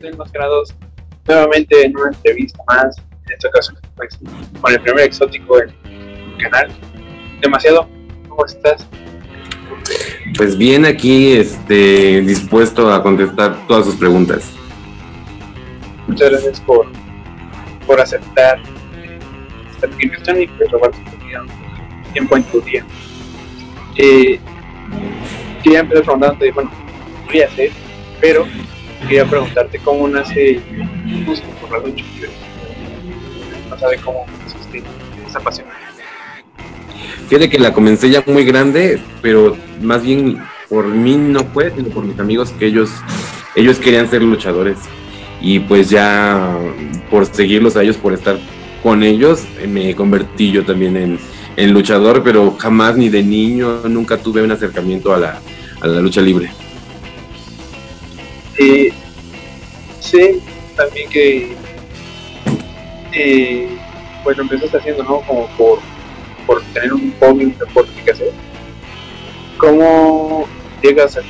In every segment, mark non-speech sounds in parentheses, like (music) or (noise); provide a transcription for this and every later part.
Enmascarados, nuevamente en una entrevista más, en esta ocasión pues, con el primer exótico del canal. Demasiado, ¿cómo estás? Pues bien aquí, este, dispuesto a contestar todas sus preguntas. Muchas gracias por, por aceptar esta invitación y pues robar tu tiempo en tu día. Eh, quería empezar preguntándote, bueno, voy a hacer, pero quería preguntarte cómo nace el gusto por la lucha libre. No sabe cómo existe esa pasión. Fíjate que la comencé ya muy grande, pero más bien por mí no fue, sino por mis amigos que ellos, ellos querían ser luchadores. Y pues ya por seguirlos a ellos, por estar con ellos, me convertí yo también en, en luchador, pero jamás ni de niño, nunca tuve un acercamiento a la, a la lucha libre. Eh, sé también que eh, pues lo empezaste haciendo, ¿no? Como por, por tener un hobby, un deporte que hacer. ¿Cómo llegas a,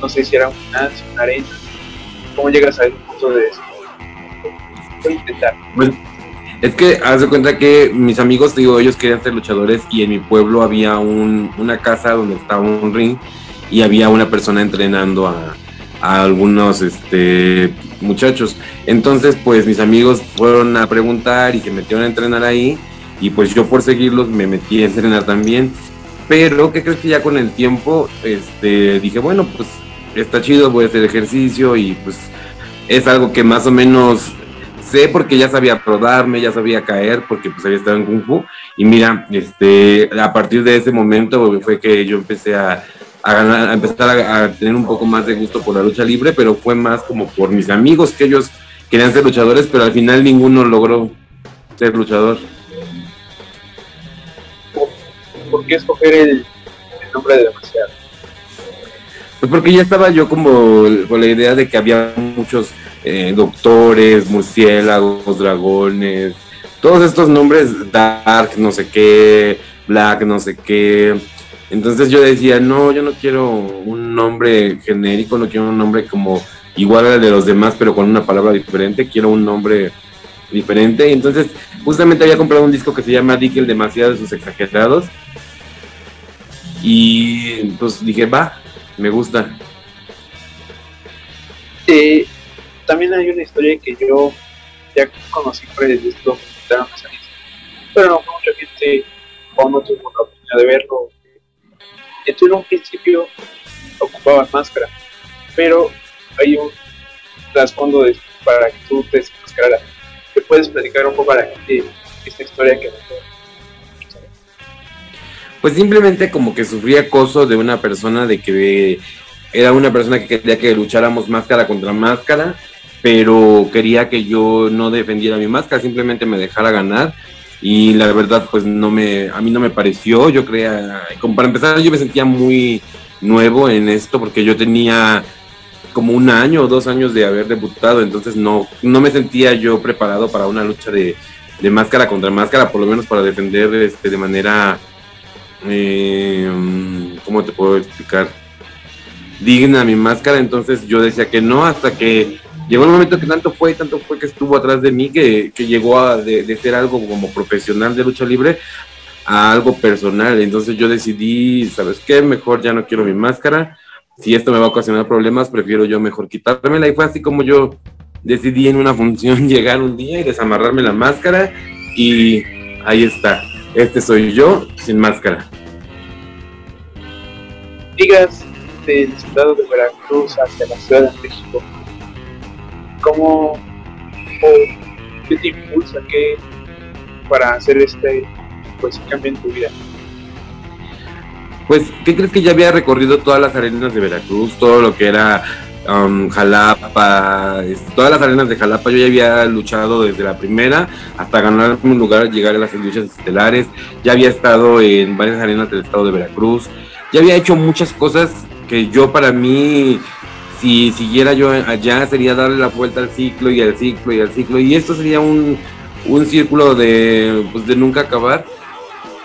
no sé si era un gimnasio, una arena, cómo llegas a un punto de eso? Pues, es que haz de cuenta que mis amigos, digo, ellos querían ser luchadores y en mi pueblo había un, una casa donde estaba un ring y había una persona entrenando a, a algunos este, muchachos. Entonces, pues mis amigos fueron a preguntar y se metieron a entrenar ahí. Y pues yo por seguirlos me metí a entrenar también. Pero, ¿qué crees que ya con el tiempo este, dije, bueno, pues está chido, voy a hacer ejercicio y pues es algo que más o menos sé porque ya sabía probarme, ya sabía caer porque pues había estado en Kung Fu. Y mira, este, a partir de ese momento fue que yo empecé a, a, empezar a, tener un poco más de gusto por la lucha libre, pero fue más como por mis amigos que ellos querían ser luchadores, pero al final ninguno logró ser luchador. ¿Por, qué escoger el, nombre de demasiado? Pues porque ya estaba yo como con la idea de que había muchos eh, doctores, murciélagos, dragones, todos estos nombres, Dark, no sé qué, Black, no sé qué, entonces yo decía, no, yo no quiero un nombre genérico, no quiero un nombre como igual al de los demás, pero con una palabra diferente, quiero un nombre diferente. Y entonces justamente había comprado un disco que se llama Dickel demasiado de sus exagerados. Y pues dije, va, me gusta. Eh, también hay una historia que yo ya conocí por el disco, pero no mucha gente o no tuvo la oportunidad de verlo tú en un principio ocupabas máscara, pero hay un trasfondo de, para que tú te desmascararas. ¿Te puedes platicar un poco para que esta historia que pues simplemente como que sufrí acoso de una persona de que era una persona que quería que lucháramos máscara contra máscara, pero quería que yo no defendiera mi máscara, simplemente me dejara ganar y la verdad pues no me a mí no me pareció yo creía como para empezar yo me sentía muy nuevo en esto porque yo tenía como un año o dos años de haber debutado entonces no no me sentía yo preparado para una lucha de, de máscara contra máscara por lo menos para defender este de manera eh, cómo te puedo explicar digna mi máscara entonces yo decía que no hasta que llegó el momento que tanto fue, tanto fue que estuvo atrás de mí, que, llegó a de, ser algo como profesional de lucha libre a algo personal. Entonces yo decidí, ¿sabes qué? Mejor ya no quiero mi máscara. Si esto me va a ocasionar problemas, prefiero yo mejor quitármela. Y fue así como yo decidí en una función (laughs) llegar un día y desamarrarme la máscara. Y ahí está. Este soy yo sin máscara. Digas del estado de Veracruz hacia la Ciudad de México ¿Cómo, qué te impulsa que para hacer este pues cambio en tu vida? Pues, ¿qué crees que ya había recorrido todas las arenas de Veracruz, todo lo que era um, Jalapa, todas las arenas de Jalapa, yo ya había luchado desde la primera hasta ganar un lugar, llegar a las luchas estelares, ya había estado en varias arenas del estado de Veracruz, ya había hecho muchas cosas que yo para mí si siguiera yo allá sería darle la vuelta al ciclo y al ciclo y al ciclo y esto sería un, un círculo de, pues, de nunca acabar.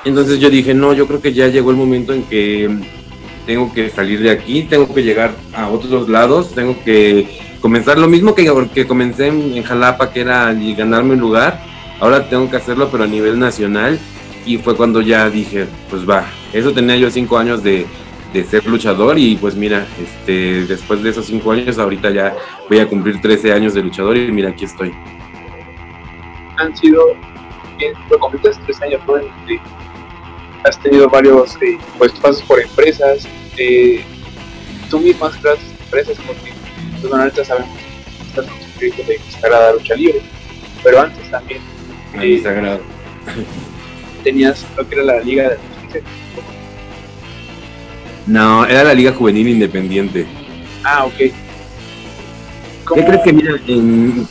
Entonces yo dije, no, yo creo que ya llegó el momento en que tengo que salir de aquí, tengo que llegar a otros lados, tengo que comenzar lo mismo que, que comencé en, Jalapa, que era ganarme un lugar, ahora tengo que hacerlo, pero a nivel nacional. Y fue cuando ya dije, pues va, eso tenía yo cinco años de, de ser luchador y pues mira, este, después de esos cinco años, ahorita ya voy a cumplir 13 años de luchador y mira, aquí estoy. Han sido, lo comentas, tres años, ¿no? has tenido varios eh, pues pasos por empresas, eh, tú mismo has creado empresas porque pues, ahorita sabemos que estás proyecto de Sagrada Lucha Libre, pero antes también eh, Sagrado. tenías lo que era la Liga de no, era la Liga Juvenil Independiente. Ah, ok. ¿Qué crees que, mira,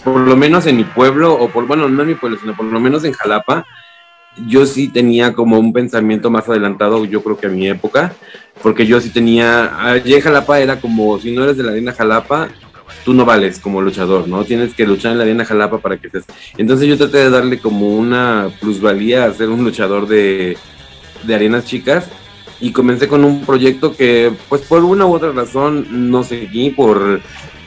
por lo menos en mi pueblo, o por, bueno, no en mi pueblo, sino por lo menos en Jalapa, yo sí tenía como un pensamiento más adelantado, yo creo que a mi época, porque yo sí tenía, allí en Jalapa era como, si no eres de la arena Jalapa, tú no vales como luchador, ¿no? Tienes que luchar en la arena Jalapa para que estés. Entonces yo traté de darle como una plusvalía a ser un luchador de, de arenas chicas y comencé con un proyecto que pues por una u otra razón no seguí por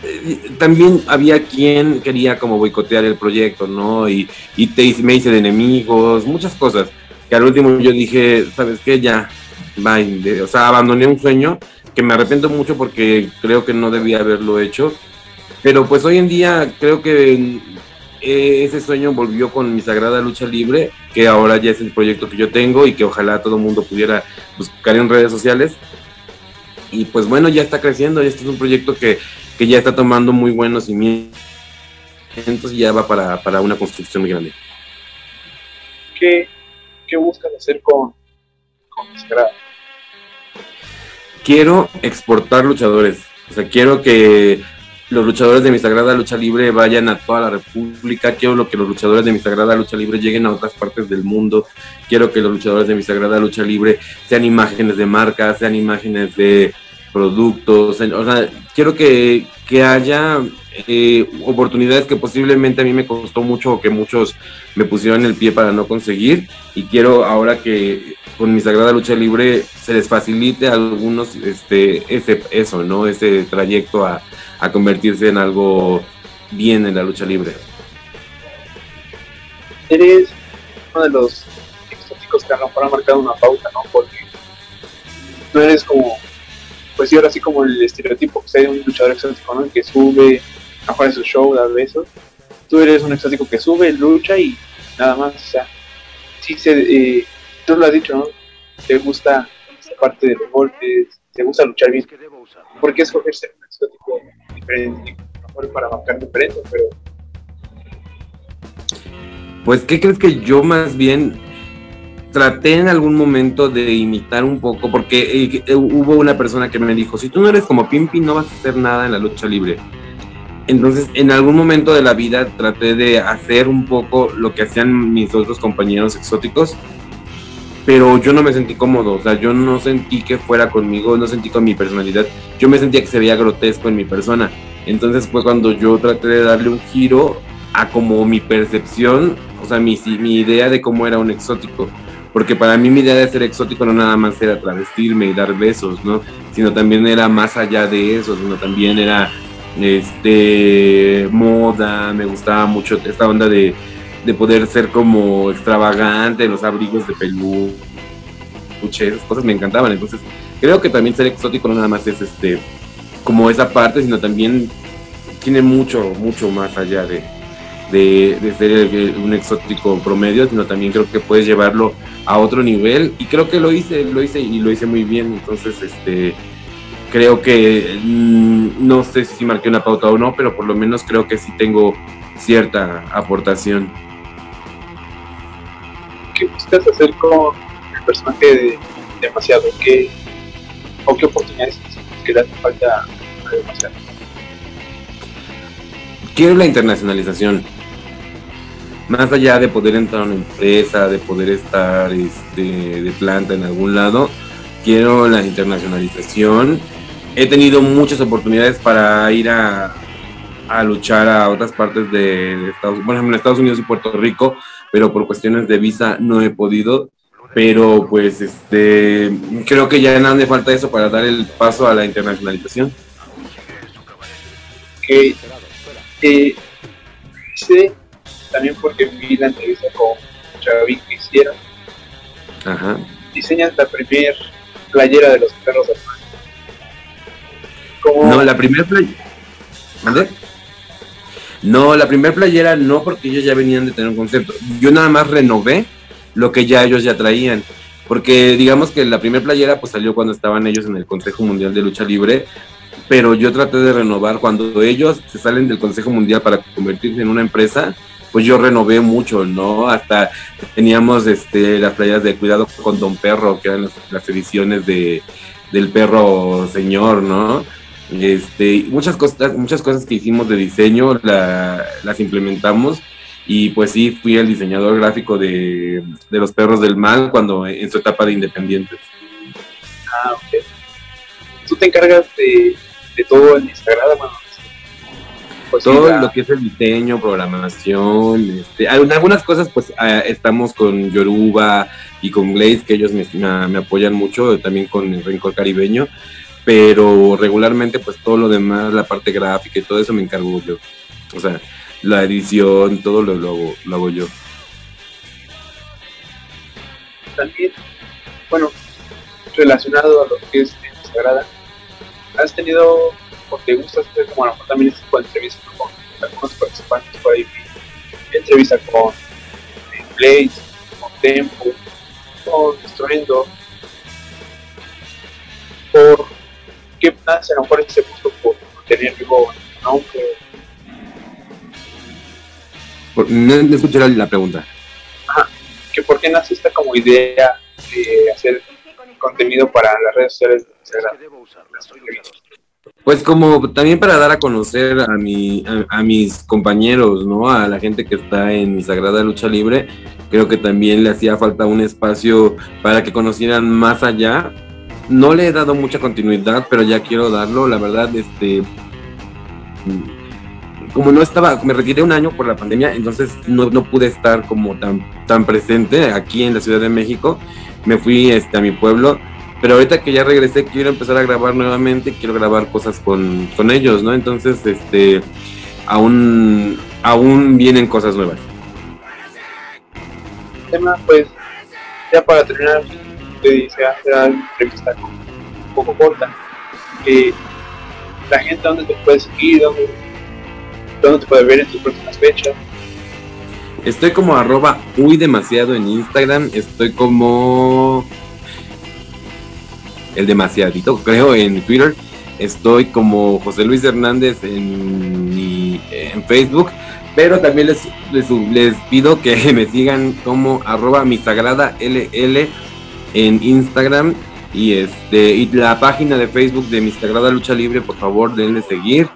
eh, también había quien quería como boicotear el proyecto, ¿no? Y, y te, me hice de enemigos, muchas cosas, que al último yo dije, ¿sabes qué? Ya, bye, o sea, abandoné un sueño que me arrepiento mucho porque creo que no debía haberlo hecho, pero pues hoy en día creo que ese sueño volvió con mi sagrada lucha libre, que ahora ya es el proyecto que yo tengo y que ojalá todo el mundo pudiera buscar en redes sociales. Y pues bueno, ya está creciendo, este es un proyecto que, que ya está tomando muy buenos cimientos y ya va para, para una construcción muy grande. ¿Qué, qué buscas hacer con, con Sagrada? Quiero exportar luchadores, o sea, quiero que los luchadores de mi sagrada lucha libre vayan a toda la república, quiero que los luchadores de mi sagrada lucha libre lleguen a otras partes del mundo, quiero que los luchadores de mi sagrada lucha libre sean imágenes de marcas, sean imágenes de productos, o sea, quiero que, que haya eh, oportunidades que posiblemente a mí me costó mucho o que muchos me pusieron el pie para no conseguir. Y quiero ahora que con mi sagrada lucha libre se les facilite a algunos este ese eso no ese trayecto a, a convertirse en algo bien en la lucha libre. Eres uno de los exóticos que a lo mejor han marcado una pauta, ¿no? Porque no eres como, pues sí, ahora sí como el estereotipo que hay un luchador exótico, ¿no? Que sube, a jugar en su show, da besos. Tú eres un exótico que sube, lucha y nada más, o sea, sí se, eh, tú lo has dicho, ¿no? Te gusta esta parte de los golpes, te gusta luchar bien. ¿Por qué escoger ser un exótico para marcar diferente, pero... Pues, ¿qué crees que yo más bien traté en algún momento de imitar un poco? Porque eh, eh, hubo una persona que me dijo, si tú no eres como Pimpi, no vas a hacer nada en la lucha libre. Entonces, en algún momento de la vida traté de hacer un poco lo que hacían mis otros compañeros exóticos, pero yo no me sentí cómodo, o sea, yo no sentí que fuera conmigo, no sentí con mi personalidad, yo me sentía que se veía grotesco en mi persona. Entonces fue cuando yo traté de darle un giro a como mi percepción, o sea, mi, mi idea de cómo era un exótico. Porque para mí mi idea de ser exótico no nada más era travestirme y dar besos, ¿no? Sino también era más allá de eso, sino también era este moda, me gustaba mucho esta onda de de poder ser como extravagante, los abrigos de peluche, esas cosas me encantaban. Entonces, creo que también ser exótico no nada más es este como esa parte, sino también tiene mucho, mucho más allá de, de, ser un exótico promedio, sino también creo que puedes llevarlo a otro nivel. Y creo que lo hice, lo hice y lo hice muy bien. Entonces, este creo que mm, no sé si marqué una pauta o no, pero por lo menos creo que sí tengo cierta aportación qué buscas hacer con el personaje de demasiado? ¿Qué, ¿O qué oportunidades que le hace falta demasiado? Quiero la internacionalización. Más allá de poder entrar a una empresa, de poder estar este, de planta en algún lado, quiero la internacionalización. He tenido muchas oportunidades para ir a, a luchar a otras partes de, Estados Unidos, en Estados Unidos y Puerto Rico, pero por cuestiones de visa no he podido. Pero pues este creo que ya nada me falta eso para dar el paso a la internacionalización. que eh, sé también porque vi la entrevista con Chavín que hicieron. Ajá. Diseñas la primer playera de los perros. Como- No, la primera playera. No, la primera playera no, porque ellos ya venían de tener un concepto. Yo nada más renové lo que ya ellos ya traían. Porque digamos que la primera playera pues salió cuando estaban ellos en el Consejo Mundial de Lucha Libre, pero yo traté de renovar cuando ellos se salen del Consejo Mundial para convertirse en una empresa, pues yo renové mucho, ¿no? Hasta teníamos este las playas de Cuidado con Don Perro, que eran las, ediciones de del perro señor, ¿no? Este, muchas cosas, muchas cosas que hicimos de diseño la- las implementamos y pues sí fui el diseñador gráfico de, de los perros del mal cuando en su etapa de independientes. Ah, ok. Tú te encargas de, de todo en Instagram, bueno, pues Todo la- lo que es el diseño, programación, este, algunas cosas pues ah, estamos con Yoruba y con Glaze que ellos me, me- me apoyan mucho, también con el Rincón Caribeño, pero regularmente pues todo lo demás, la parte gráfica y todo eso me encargo yo. O sea, la edición, todo lo, lo, hago- yo. también, bueno, relacionado a lo que es Instagram, ¿has tenido o te gusta hacer como también este tipo de entrevistas con algunos participantes por ahí? vi Entrevista con eh, Blaze, con Tempo, con Struendo. ¿Por qué nace a lo mejor ese gusto por tener algo nombre? Por- no, no escuché la, pregunta. que por qué nace esta como idea de hacer contenido para las redes sociales de Instagram? Pues como también para dar a conocer a, mi, a, a mis compañeros, ¿no? A la gente que está en sagrada lucha libre, creo que también le hacía falta un espacio para que conocieran más allá. No le he dado mucha continuidad, pero ya quiero darlo. La verdad, este, como no estaba, me retiré un año por la pandemia, entonces no, no pude estar como tan, tan presente aquí en la Ciudad de México. Me fui este, a mi pueblo, pero ahorita que ya regresé quiero empezar a grabar nuevamente, quiero grabar cosas con, con ellos, ¿no? Entonces, este, aún, aún vienen cosas nuevas. tema, pues, ya para terminar, te dice hacer una entrevista un poco corta. Que la gente, ¿dónde te puede seguir? ¿Dónde, dónde te puede ver en tus próximas fechas? Estoy como arroba muy demasiado en Instagram, estoy como el demasiadito, creo, en Twitter. Estoy como José Luis Hernández en, en Facebook, pero también les, les, les pido que (laughs) me sigan como arroba mi sagrada LL en Instagram y este y la página de Facebook de mi sagrada lucha libre, por favor, denle seguir.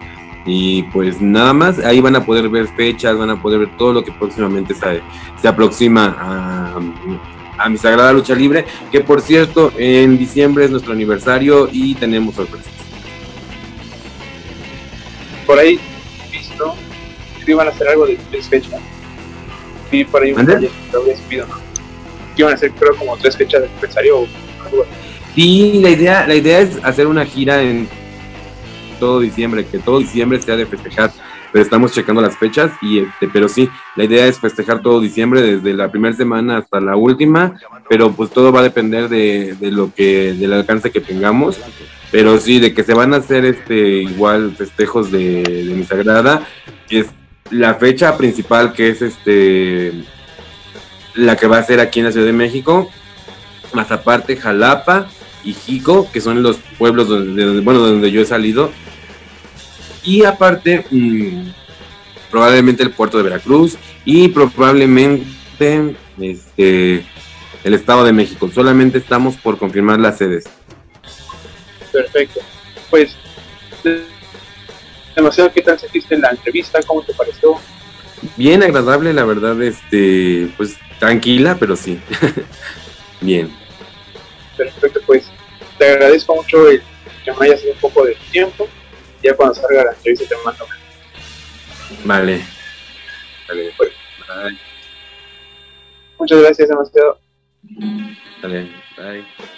Y pues nada más, ahí van a poder ver fechas, van a poder ver todo lo que próximamente se, se aproxima a, a mi sagrada lucha libre, que por cierto, en diciembre es nuestro aniversario y tenemos sorpresas. Por ahí, visto, que iban a hacer algo de tres fechas. Vi por ahí un proyecto ¿no? Que iban a hacer, creo, como tres fechas de aniversario o algo así. Sí, la idea, la idea es hacer una gira en todo diciembre, que todo diciembre sea de festejar, pero estamos checando las fechas y este, pero sí, la idea es festejar todo diciembre desde la primera semana hasta la última, pero pues todo va a depender de, de lo que, del alcance que tengamos, pero sí, de que se van a hacer este igual festejos de, de mi sagrada, es la fecha principal que es este la que va a ser aquí en la Ciudad de México, más aparte Jalapa y Jico, que son los pueblos donde, bueno, donde yo he salido. Y aparte, mm, probablemente el puerto de Veracruz y probablemente este, el Estado de México. Solamente estamos por confirmar las sedes. Perfecto. Pues, de- demasiado, ¿qué tal sentiste en la entrevista? ¿Cómo te pareció? Bien agradable, la verdad, este, pues tranquila, pero sí. (laughs) Bien. Perfecto, pues te agradezco mucho el que me hayas dado un poco de tiempo. Ya cuando salga la entrevista te mando. Vale. Vale. Pues, Bye. muchas gracias, demasiado. Vale. Bye.